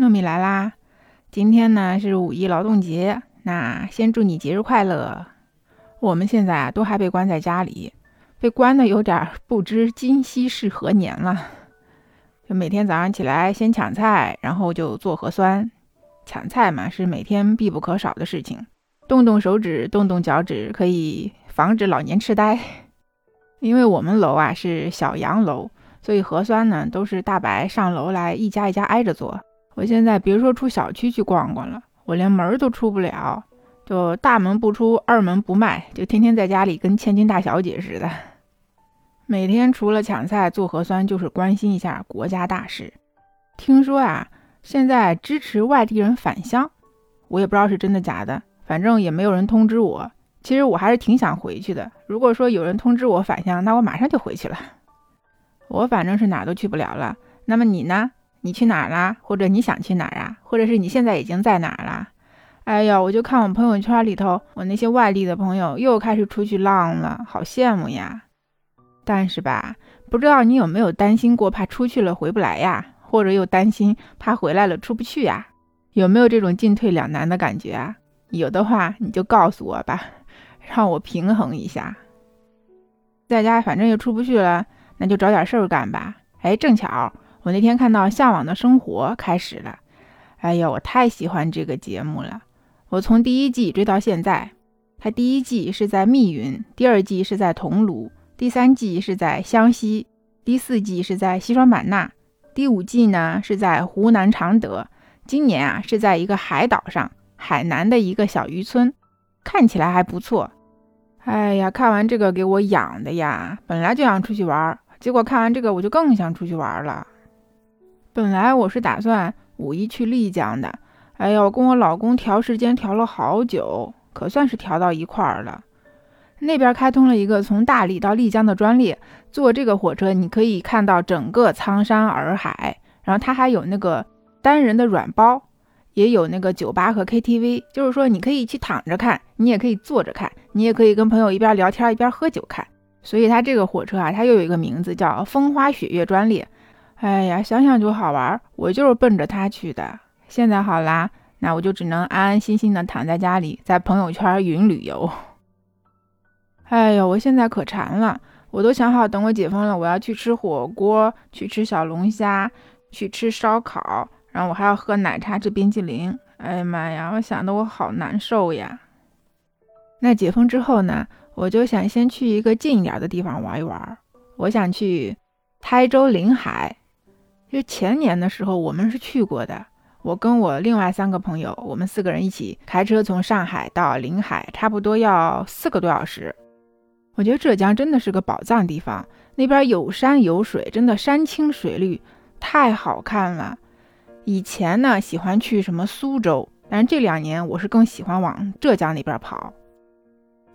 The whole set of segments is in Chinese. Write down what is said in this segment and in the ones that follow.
糯米来啦！今天呢是五一劳动节，那先祝你节日快乐。我们现在啊都还被关在家里，被关的有点不知今夕是何年了。就每天早上起来先抢菜，然后就做核酸。抢菜嘛是每天必不可少的事情，动动手指，动动脚趾，可以防止老年痴呆。因为我们楼啊是小洋楼，所以核酸呢都是大白上楼来一家一家挨着做。我现在别说出小区去逛逛了，我连门都出不了，就大门不出，二门不迈，就天天在家里跟千金大小姐似的。每天除了抢菜做核酸，就是关心一下国家大事。听说啊，现在支持外地人返乡，我也不知道是真的假的，反正也没有人通知我。其实我还是挺想回去的。如果说有人通知我返乡，那我马上就回去了。我反正是哪都去不了了。那么你呢？你去哪儿啦？或者你想去哪儿啊？或者是你现在已经在哪儿啦？哎呀，我就看我朋友圈里头，我那些外地的朋友又开始出去浪了，好羡慕呀。但是吧，不知道你有没有担心过，怕出去了回不来呀？或者又担心怕回来了出不去呀？有没有这种进退两难的感觉啊？有的话你就告诉我吧。让我平衡一下，在家反正又出不去了，那就找点事儿干吧。哎，正巧我那天看到《向往的生活》开始了，哎呀，我太喜欢这个节目了。我从第一季追到现在，它第一季是在密云，第二季是在桐庐，第三季是在湘西，第四季是在西双版纳，第五季呢是在湖南常德，今年啊是在一个海岛上，海南的一个小渔村，看起来还不错。哎呀，看完这个给我痒的呀！本来就想出去玩，结果看完这个我就更想出去玩了。本来我是打算五一去丽江的，哎呦，跟我老公调时间调了好久，可算是调到一块儿了。那边开通了一个从大理到丽江的专列，坐这个火车你可以看到整个苍山洱海，然后它还有那个单人的软包。也有那个酒吧和 KTV，就是说你可以去躺着看，你也可以坐着看，你也可以跟朋友一边聊天一边喝酒看。所以它这个火车啊，它又有一个名字叫风花雪月专列。哎呀，想想就好玩，我就是奔着它去的。现在好啦，那我就只能安安心心的躺在家里，在朋友圈云旅游。哎呦，我现在可馋了，我都想好等我解封了，我要去吃火锅，去吃小龙虾，去吃烧烤。然后我还要喝奶茶吃冰淇淋，哎呀妈呀，我想的我好难受呀。那解封之后呢，我就想先去一个近一点的地方玩一玩。我想去台州临海，就前年的时候我们是去过的。我跟我另外三个朋友，我们四个人一起开车从上海到临海，差不多要四个多小时。我觉得浙江真的是个宝藏地方，那边有山有水，真的山清水绿，太好看了。以前呢，喜欢去什么苏州，但是这两年我是更喜欢往浙江那边跑。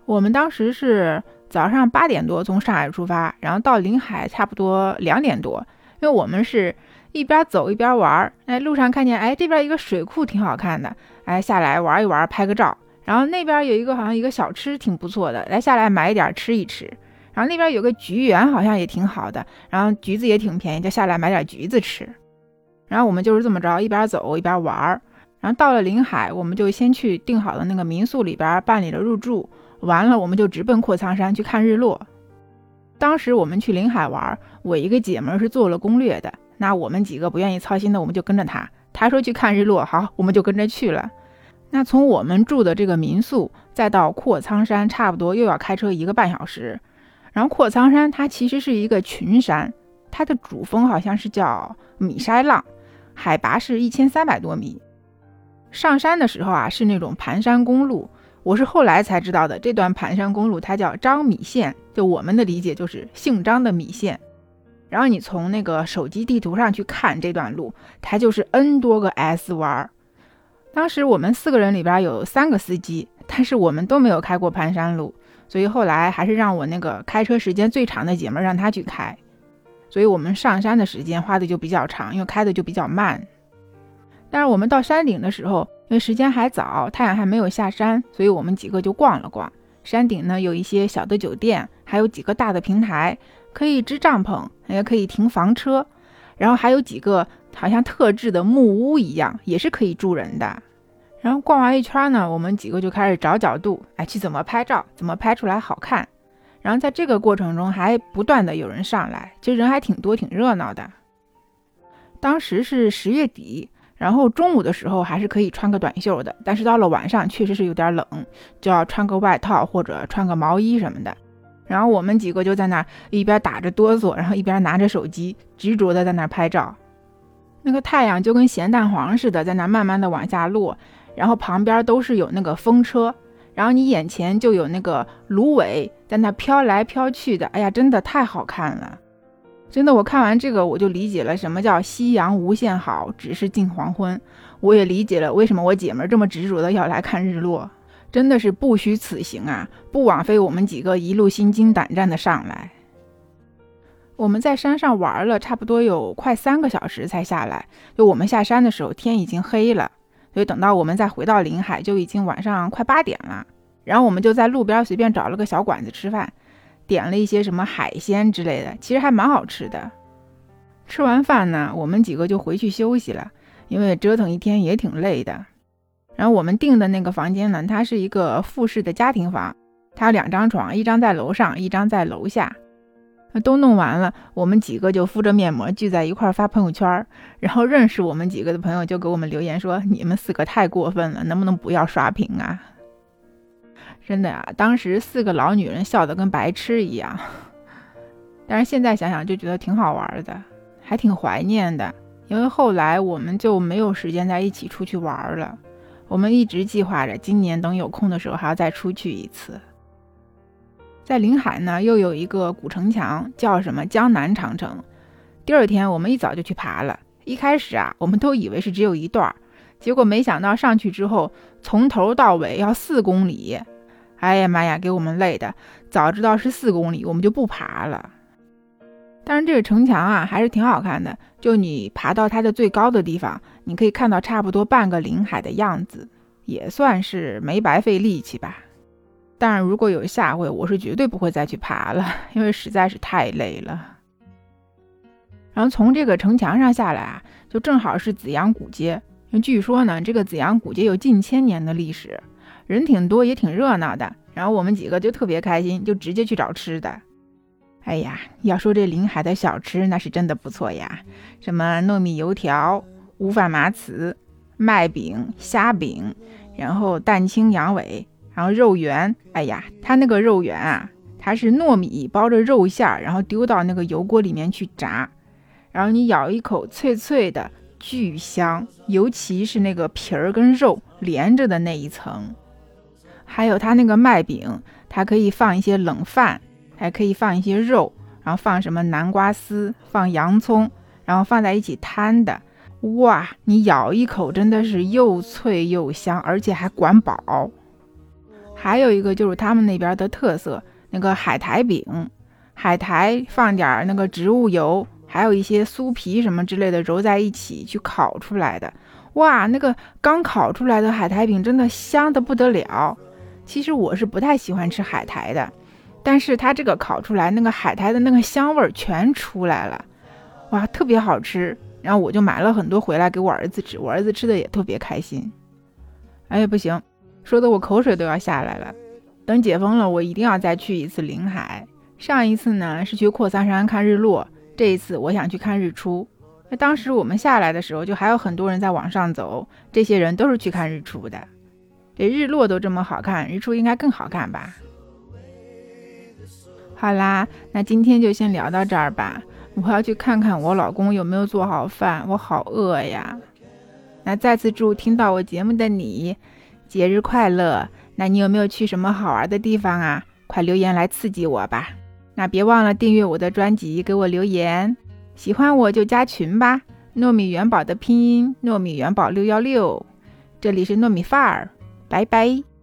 我们当时是早上八点多从上海出发，然后到临海差不多两点多，因为我们是一边走一边玩儿。哎，路上看见哎这边一个水库挺好看的，哎下来玩一玩拍个照。然后那边有一个好像一个小吃挺不错的，来下来买一点吃一吃。然后那边有个橘园好像也挺好的，然后橘子也挺便宜，就下来买点橘子吃。然后我们就是这么着，一边走一边玩儿。然后到了临海，我们就先去订好的那个民宿里边办理了入住。完了，我们就直奔阔苍山去看日落。当时我们去临海玩，我一个姐们是做了攻略的。那我们几个不愿意操心的，我们就跟着她。她说去看日落，好，我们就跟着去了。那从我们住的这个民宿再到阔苍山，差不多又要开车一个半小时。然后阔苍山它其实是一个群山，它的主峰好像是叫米筛浪。海拔是一千三百多米，上山的时候啊是那种盘山公路，我是后来才知道的。这段盘山公路它叫张米线，就我们的理解就是姓张的米线。然后你从那个手机地图上去看这段路，它就是 N 多个 S 弯。当时我们四个人里边有三个司机，但是我们都没有开过盘山路，所以后来还是让我那个开车时间最长的姐妹让她去开。所以我们上山的时间花的就比较长，因为开的就比较慢。但是我们到山顶的时候，因为时间还早，太阳还没有下山，所以我们几个就逛了逛。山顶呢有一些小的酒店，还有几个大的平台，可以支帐篷，也可以停房车。然后还有几个好像特制的木屋一样，也是可以住人的。然后逛完一圈呢，我们几个就开始找角度，哎，去怎么拍照，怎么拍出来好看。然后在这个过程中，还不断的有人上来，其实人还挺多，挺热闹的。当时是十月底，然后中午的时候还是可以穿个短袖的，但是到了晚上确实是有点冷，就要穿个外套或者穿个毛衣什么的。然后我们几个就在那儿一边打着哆嗦，然后一边拿着手机，执着的在那儿拍照。那个太阳就跟咸蛋黄似的，在那慢慢的往下落。然后旁边都是有那个风车，然后你眼前就有那个芦苇在那飘来飘去的，哎呀，真的太好看了！真的，我看完这个我就理解了什么叫夕阳无限好，只是近黄昏。我也理解了为什么我姐们这么执着的要来看日落，真的是不虚此行啊！不枉费我们几个一路心惊胆战的上来。我们在山上玩了差不多有快三个小时才下来，就我们下山的时候天已经黑了。所以等到我们再回到临海，就已经晚上快八点了。然后我们就在路边随便找了个小馆子吃饭，点了一些什么海鲜之类的，其实还蛮好吃的。吃完饭呢，我们几个就回去休息了，因为折腾一天也挺累的。然后我们订的那个房间呢，它是一个复式的家庭房，它有两张床，一张在楼上，一张在楼下。都弄完了，我们几个就敷着面膜聚在一块发朋友圈，然后认识我们几个的朋友就给我们留言说：“你们四个太过分了，能不能不要刷屏啊？”真的呀，当时四个老女人笑得跟白痴一样，但是现在想想就觉得挺好玩的，还挺怀念的。因为后来我们就没有时间在一起出去玩了，我们一直计划着今年等有空的时候还要再出去一次。在临海呢，又有一个古城墙，叫什么江南长城。第二天我们一早就去爬了。一开始啊，我们都以为是只有一段儿，结果没想到上去之后，从头到尾要四公里。哎呀妈呀，给我们累的！早知道是四公里，我们就不爬了。但是这个城墙啊，还是挺好看的。就你爬到它的最高的地方，你可以看到差不多半个临海的样子，也算是没白费力气吧。但是如果有下回，我是绝对不会再去爬了，因为实在是太累了。然后从这个城墙上下来啊，就正好是紫阳古街。据说呢，这个紫阳古街有近千年的历史，人挺多也挺热闹的。然后我们几个就特别开心，就直接去找吃的。哎呀，要说这临海的小吃，那是真的不错呀，什么糯米油条、乌饭麻糍、麦饼、虾饼，然后蛋清羊尾。然后肉圆，哎呀，它那个肉圆啊，它是糯米包着肉馅，然后丢到那个油锅里面去炸，然后你咬一口，脆脆的，巨香，尤其是那个皮儿跟肉连着的那一层。还有它那个麦饼，它可以放一些冷饭，还可以放一些肉，然后放什么南瓜丝，放洋葱，然后放在一起摊的。哇，你咬一口真的是又脆又香，而且还管饱。还有一个就是他们那边的特色，那个海苔饼，海苔放点那个植物油，还有一些酥皮什么之类的揉在一起去烤出来的。哇，那个刚烤出来的海苔饼真的香的不得了。其实我是不太喜欢吃海苔的，但是它这个烤出来那个海苔的那个香味儿全出来了，哇，特别好吃。然后我就买了很多回来给我儿子吃，我儿子吃的也特别开心。哎，不行。说的我口水都要下来了。等解封了，我一定要再去一次临海。上一次呢是去阔桑山看日落，这一次我想去看日出。那当时我们下来的时候，就还有很多人在往上走，这些人都是去看日出的。这日落都这么好看，日出应该更好看吧？好啦，那今天就先聊到这儿吧。我要去看看我老公有没有做好饭，我好饿呀。那再次祝听到我节目的你。节日快乐！那你有没有去什么好玩的地方啊？快留言来刺激我吧！那别忘了订阅我的专辑，给我留言。喜欢我就加群吧。糯米元宝的拼音：糯米元宝六幺六。这里是糯米范儿，拜拜。